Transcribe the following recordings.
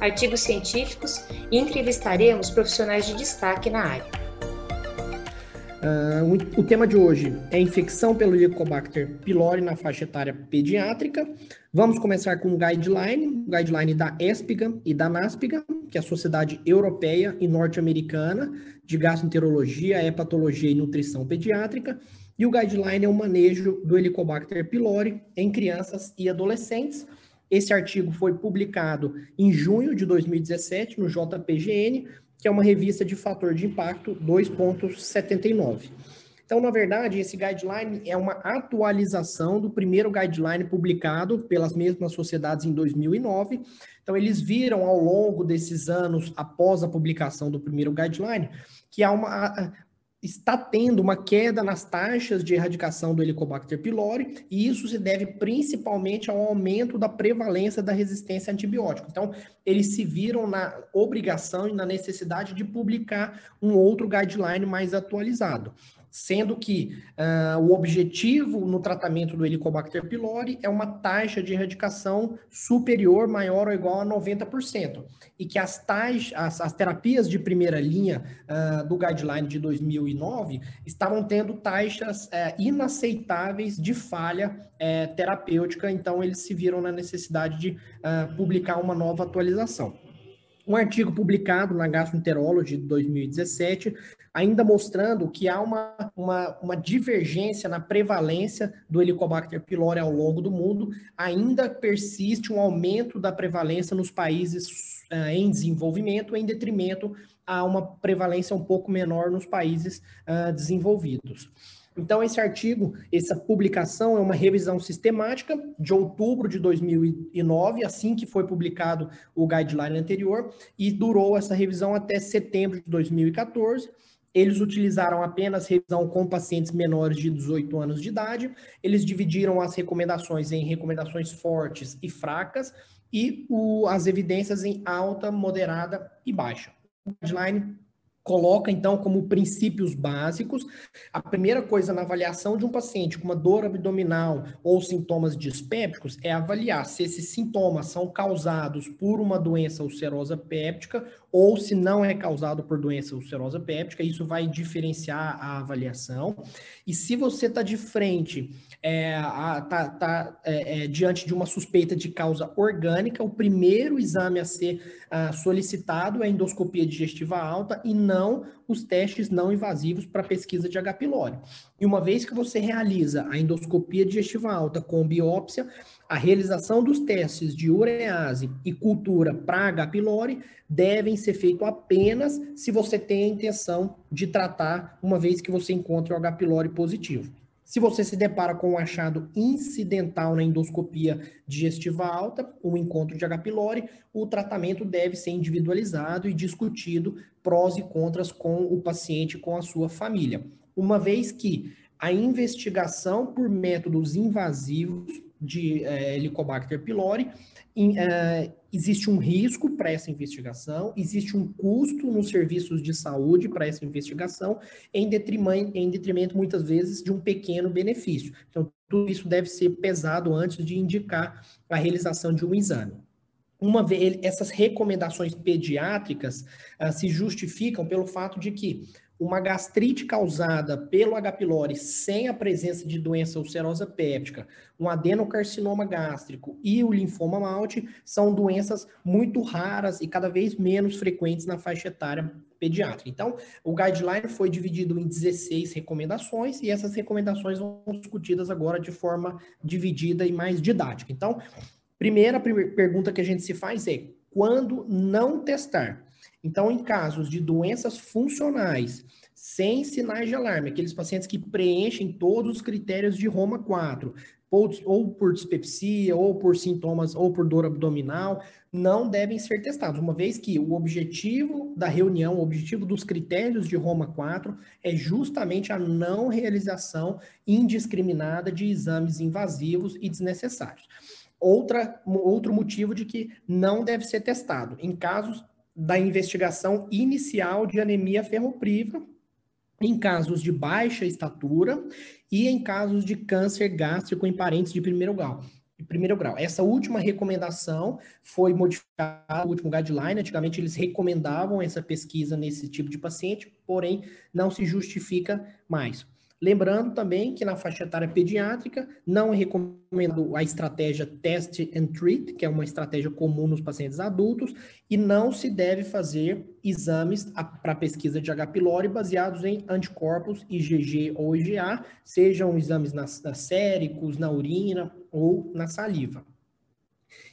artigos científicos e entrevistaremos profissionais de destaque na área. Uh, o tema de hoje é infecção pelo Helicobacter pylori na faixa etária pediátrica. Vamos começar com um guideline, guideline da ESPIGA e da NASPIGA, que é a Sociedade Europeia e Norte-Americana de Gastroenterologia, Hepatologia e Nutrição Pediátrica, e o guideline é o manejo do Helicobacter pylori em crianças e adolescentes. Esse artigo foi publicado em junho de 2017 no JPGN, que é uma revista de fator de impacto 2.79. Então, na verdade, esse guideline é uma atualização do primeiro guideline publicado pelas mesmas sociedades em 2009. Então, eles viram ao longo desses anos, após a publicação do primeiro guideline, que há uma, está tendo uma queda nas taxas de erradicação do Helicobacter pylori, e isso se deve principalmente ao aumento da prevalência da resistência a. Então, eles se viram na obrigação e na necessidade de publicar um outro guideline mais atualizado sendo que uh, o objetivo no tratamento do Helicobacter pylori é uma taxa de erradicação superior, maior ou igual a 90%, e que as, taxas, as, as terapias de primeira linha uh, do guideline de 2009 estavam tendo taxas uh, inaceitáveis de falha uh, terapêutica, então eles se viram na necessidade de publicar uma nova atualização. Um artigo publicado na Gastroenterology de 2017, ainda mostrando que há uma, uma, uma, divergência na prevalência do Helicobacter pylori ao longo do mundo, ainda persiste um aumento da prevalência nos países uh, em desenvolvimento, em detrimento a uma prevalência um pouco menor nos países uh, desenvolvidos. Então, esse artigo, essa publicação é uma revisão sistemática de outubro de 2009, assim que foi publicado o guideline anterior, e durou essa revisão até setembro de 2014. Eles utilizaram apenas revisão com pacientes menores de 18 anos de idade. Eles dividiram as recomendações em recomendações fortes e fracas e o, as evidências em alta, moderada e baixa. O guideline coloca então como princípios básicos. A primeira coisa na avaliação de um paciente com uma dor abdominal ou sintomas dispépticos é avaliar se esses sintomas são causados por uma doença ulcerosa péptica ou se não é causado por doença ulcerosa péptica, isso vai diferenciar a avaliação. E se você está de frente, é, tá, tá é, é, diante de uma suspeita de causa orgânica, o primeiro exame a ser uh, solicitado é a endoscopia digestiva alta e não não os testes não invasivos para pesquisa de H. pylori. E uma vez que você realiza a endoscopia digestiva alta com biópsia, a realização dos testes de urease e cultura para H. pylori devem ser feitos apenas se você tem a intenção de tratar, uma vez que você encontre o H. pylori positivo. Se você se depara com um achado incidental na endoscopia digestiva alta, um encontro de H. pylori, o tratamento deve ser individualizado e discutido prós e contras com o paciente, com a sua família. Uma vez que a investigação por métodos invasivos de é, Helicobacter pylori em, uh, existe um risco para essa investigação, existe um custo nos serviços de saúde para essa investigação, em detrimento, em detrimento, muitas vezes, de um pequeno benefício. Então, tudo isso deve ser pesado antes de indicar a realização de um exame. Uma vez, essas recomendações pediátricas uh, se justificam pelo fato de que uma gastrite causada pelo H. pylori sem a presença de doença ulcerosa péptica, um adenocarcinoma gástrico e o linfoma malte são doenças muito raras e cada vez menos frequentes na faixa etária pediátrica. Então, o guideline foi dividido em 16 recomendações e essas recomendações vão discutidas agora de forma dividida e mais didática. Então, primeira pergunta que a gente se faz é: quando não testar? Então, em casos de doenças funcionais, sem sinais de alarme, aqueles pacientes que preenchem todos os critérios de Roma 4, ou, por dispepsia, ou por sintomas, ou por dor abdominal, não devem ser testados, uma vez que o objetivo da reunião, o objetivo dos critérios de Roma 4 é justamente a não realização indiscriminada de exames invasivos e desnecessários. Outra, outro motivo de que não deve ser testado, em casos da investigação inicial de anemia ferropriva, em casos de baixa estatura e em casos de câncer gástrico em parentes de primeiro grau. Primeiro grau. Essa última recomendação foi modificada, o último guideline. Antigamente eles recomendavam essa pesquisa nesse tipo de paciente, porém não se justifica mais. Lembrando também que na faixa etária pediátrica não é recomendado a estratégia test and treat, que é uma estratégia comum nos pacientes adultos, e não se deve fazer exames para pesquisa de H. pylori baseados em anticorpos IgG ou IgA, sejam exames nas, nas séricos, na urina ou na saliva.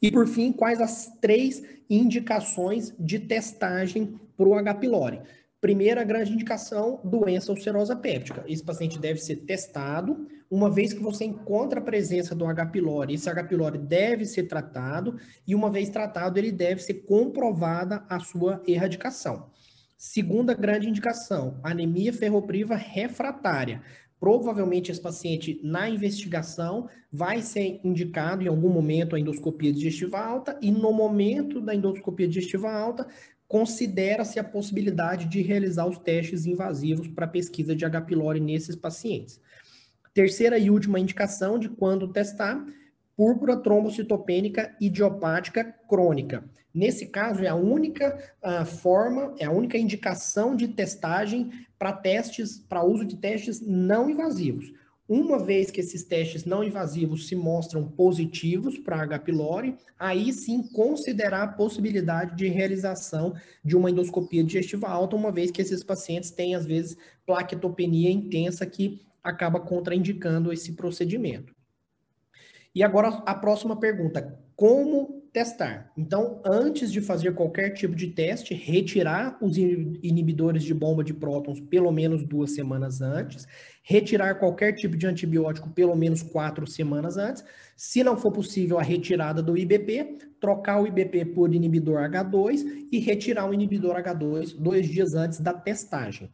E por fim, quais as três indicações de testagem para o H. pylori? Primeira grande indicação, doença ulcerosa péptica. Esse paciente deve ser testado. Uma vez que você encontra a presença do H. pylori, esse H. pylori deve ser tratado e uma vez tratado, ele deve ser comprovada a sua erradicação. Segunda grande indicação, anemia ferropriva refratária. Provavelmente esse paciente, na investigação, vai ser indicado em algum momento a endoscopia digestiva alta, e no momento da endoscopia digestiva alta, considera-se a possibilidade de realizar os testes invasivos para pesquisa de H. pylori nesses pacientes. Terceira e última indicação de quando testar, púrpura trombocitopênica idiopática crônica. Nesse caso, é a única uh, forma, é a única indicação de testagem para testes, para uso de testes não invasivos. Uma vez que esses testes não invasivos se mostram positivos para H. pylori, aí sim considerar a possibilidade de realização de uma endoscopia digestiva alta, uma vez que esses pacientes têm, às vezes, plaquetopenia intensa que acaba contraindicando esse procedimento. E agora a próxima pergunta: como testar? Então, antes de fazer qualquer tipo de teste, retirar os inibidores de bomba de prótons pelo menos duas semanas antes retirar qualquer tipo de antibiótico pelo menos quatro semanas antes. Se não for possível a retirada do IBP, trocar o IBP por inibidor H2 e retirar o inibidor H2 dois dias antes da testagem.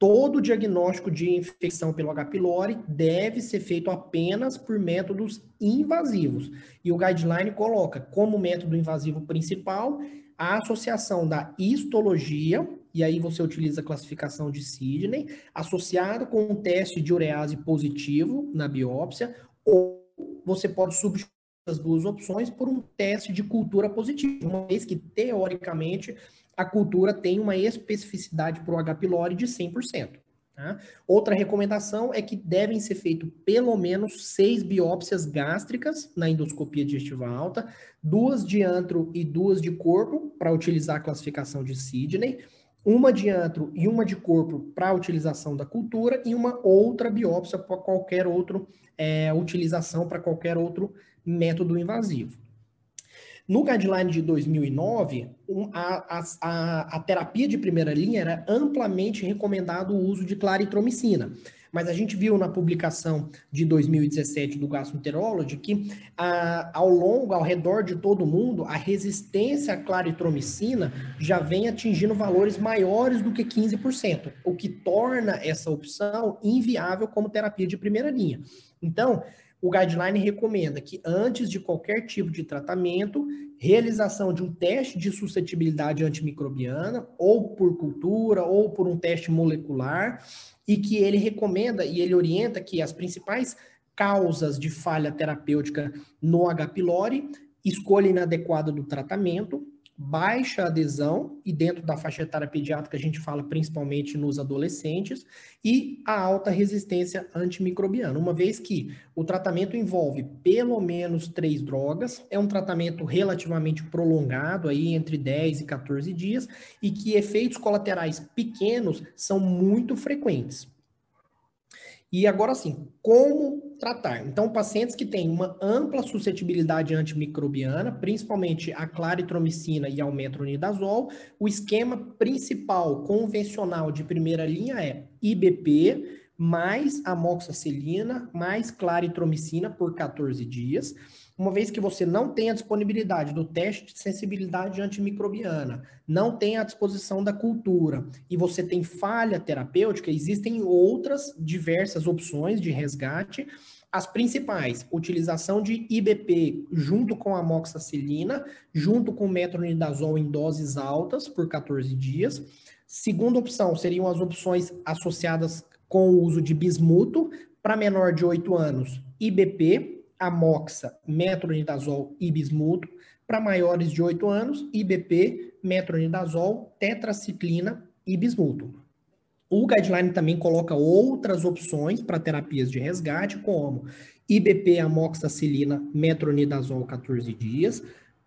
Todo diagnóstico de infecção pelo H. pylori deve ser feito apenas por métodos invasivos. E o guideline coloca como método invasivo principal a associação da histologia, e aí você utiliza a classificação de Sidney, associado com um teste de urease positivo na biópsia, ou você pode substituir as duas opções por um teste de cultura positivo, uma vez que, teoricamente, a cultura tem uma especificidade para o H. pylori de 100%. Tá? Outra recomendação é que devem ser feitas pelo menos seis biópsias gástricas na endoscopia digestiva alta, duas de antro e duas de corpo, para utilizar a classificação de Sidney, uma de antro e uma de corpo para utilização da cultura e uma outra biópsia para qualquer outra é, utilização, para qualquer outro método invasivo. No guideline de 2009, um, a, a, a, terapia de primeira linha era amplamente recomendado o uso de claritromicina. Mas a gente viu na publicação de 2017 do Gastroenterology que a, ao longo, ao redor de todo mundo, a resistência à claritromicina já vem atingindo valores maiores do que 15%, o que torna essa opção inviável como terapia de primeira linha. Então, o guideline recomenda que antes de qualquer tipo de tratamento, realização de um teste de suscetibilidade antimicrobiana, ou por cultura, ou por um teste molecular, e que ele recomenda e ele orienta que as principais causas de falha terapêutica no H. pylori, escolha inadequada do tratamento, baixa adesão, e dentro da faixa etária pediátrica a gente fala principalmente nos adolescentes, e a alta resistência antimicrobiana, uma vez que o tratamento envolve pelo menos três drogas, é um tratamento relativamente prolongado, aí entre 10 e 14 dias, e que efeitos colaterais pequenos são muito frequentes. E agora sim, como tratar? Então, pacientes que têm uma ampla suscetibilidade antimicrobiana, principalmente a claritromicina e ao metronidazol, o esquema principal convencional de primeira linha é IBP mais amoxicilina, mais claritromicina por 14 dias. Uma vez que você não tem a disponibilidade do teste de sensibilidade antimicrobiana, não tem a disposição da cultura e você tem falha terapêutica, existem outras diversas opções de resgate as principais, utilização de IBP junto com amoxicilina, junto com metronidazol em doses altas por 14 dias. Segunda opção seriam as opções associadas com o uso de bismuto para menor de 8 anos, IBP, amoxa, metronidazol e bismuto. Para maiores de 8 anos, IBP, metronidazol, tetraciclina e bismuto. O guideline também coloca outras opções para terapias de resgate, como IBP amoxicilina metronidazol 14 dias,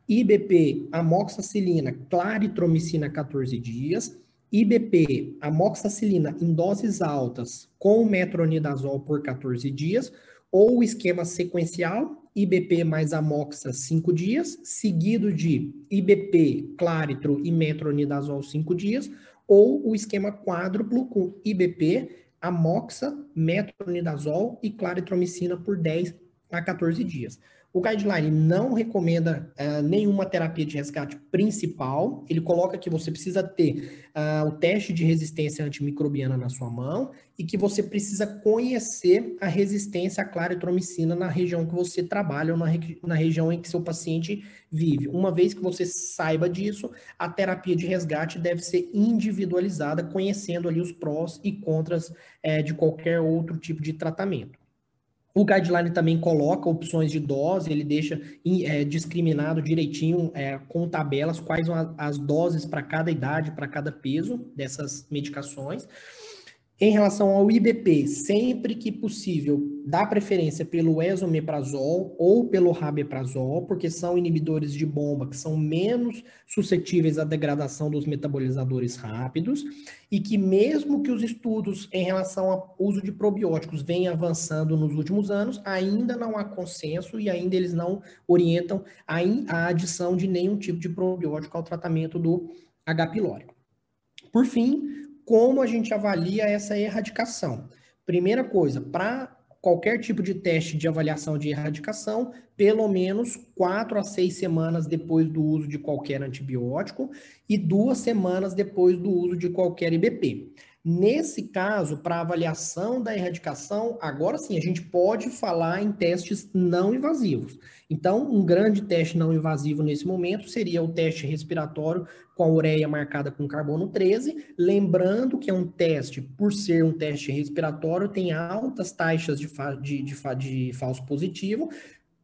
IBP amoxicilina claritromicina 14 dias, IBP amoxicilina em doses altas com metronidazol por 14 dias, ou o esquema sequencial IBP mais amoxa 5 dias, seguido de IBP, claritro e metronidazol 5 dias, ou o esquema quádruplo com IBP, amoxa, metronidazol e claritromicina por 10 a 14 dias. O guideline não recomenda uh, nenhuma terapia de resgate principal. Ele coloca que você precisa ter uh, o teste de resistência antimicrobiana na sua mão e que você precisa conhecer a resistência à claritromicina na região que você trabalha ou na, na região em que seu paciente vive. Uma vez que você saiba disso, a terapia de resgate deve ser individualizada, conhecendo ali os prós e contras eh, de qualquer outro tipo de tratamento. O guideline também coloca opções de dose, ele deixa é, discriminado direitinho é, com tabelas quais são as doses para cada idade, para cada peso dessas medicações. Em relação ao IBP, sempre que possível, dá preferência pelo esomeprazol ou pelo rabeprazol, porque são inibidores de bomba que são menos suscetíveis à degradação dos metabolizadores rápidos e que mesmo que os estudos em relação ao uso de probióticos venham avançando nos últimos anos, ainda não há consenso e ainda eles não orientam a, a adição de nenhum tipo de probiótico ao tratamento do H. pylori. Por fim, como a gente avalia essa erradicação? Primeira coisa, para qualquer tipo de teste de avaliação de erradicação, pelo menos quatro a seis semanas depois do uso de qualquer antibiótico e duas semanas depois do uso de qualquer IBP. Nesse caso, para avaliação da erradicação, agora sim a gente pode falar em testes não invasivos. Então, um grande teste não invasivo nesse momento seria o teste respiratório com a ureia marcada com carbono 13, lembrando que é um teste, por ser um teste respiratório, tem altas taxas de, de, de, de falso positivo,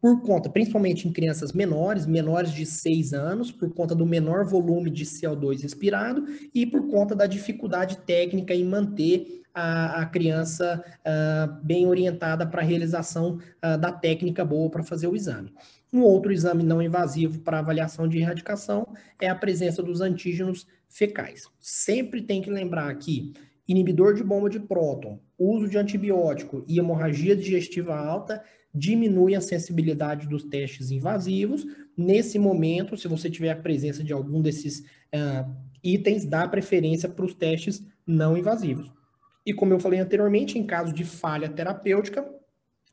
por conta, principalmente em crianças menores, menores de 6 anos, por conta do menor volume de CO2 respirado e por conta da dificuldade técnica em manter a, a criança uh, bem orientada para a realização uh, da técnica boa para fazer o exame. Um outro exame não invasivo para avaliação de erradicação é a presença dos antígenos fecais. Sempre tem que lembrar que inibidor de bomba de próton, uso de antibiótico e hemorragia digestiva alta diminui a sensibilidade dos testes invasivos. Nesse momento, se você tiver a presença de algum desses uh, itens, dá preferência para os testes não invasivos. E como eu falei anteriormente, em caso de falha terapêutica,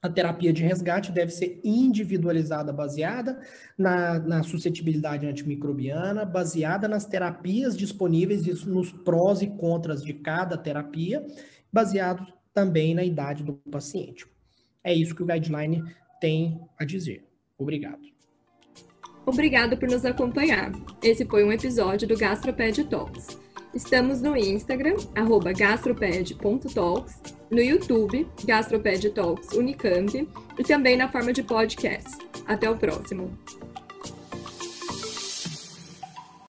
a terapia de resgate deve ser individualizada, baseada na, na suscetibilidade antimicrobiana, baseada nas terapias disponíveis e nos prós e contras de cada terapia, baseado também na idade do paciente. É isso que o guideline tem a dizer. Obrigado. Obrigado por nos acompanhar. Esse foi um episódio do Gastroped Talks. Estamos no Instagram, gastroped.talks, no YouTube, Gastroped Talks Unicamp, e também na forma de podcast. Até o próximo.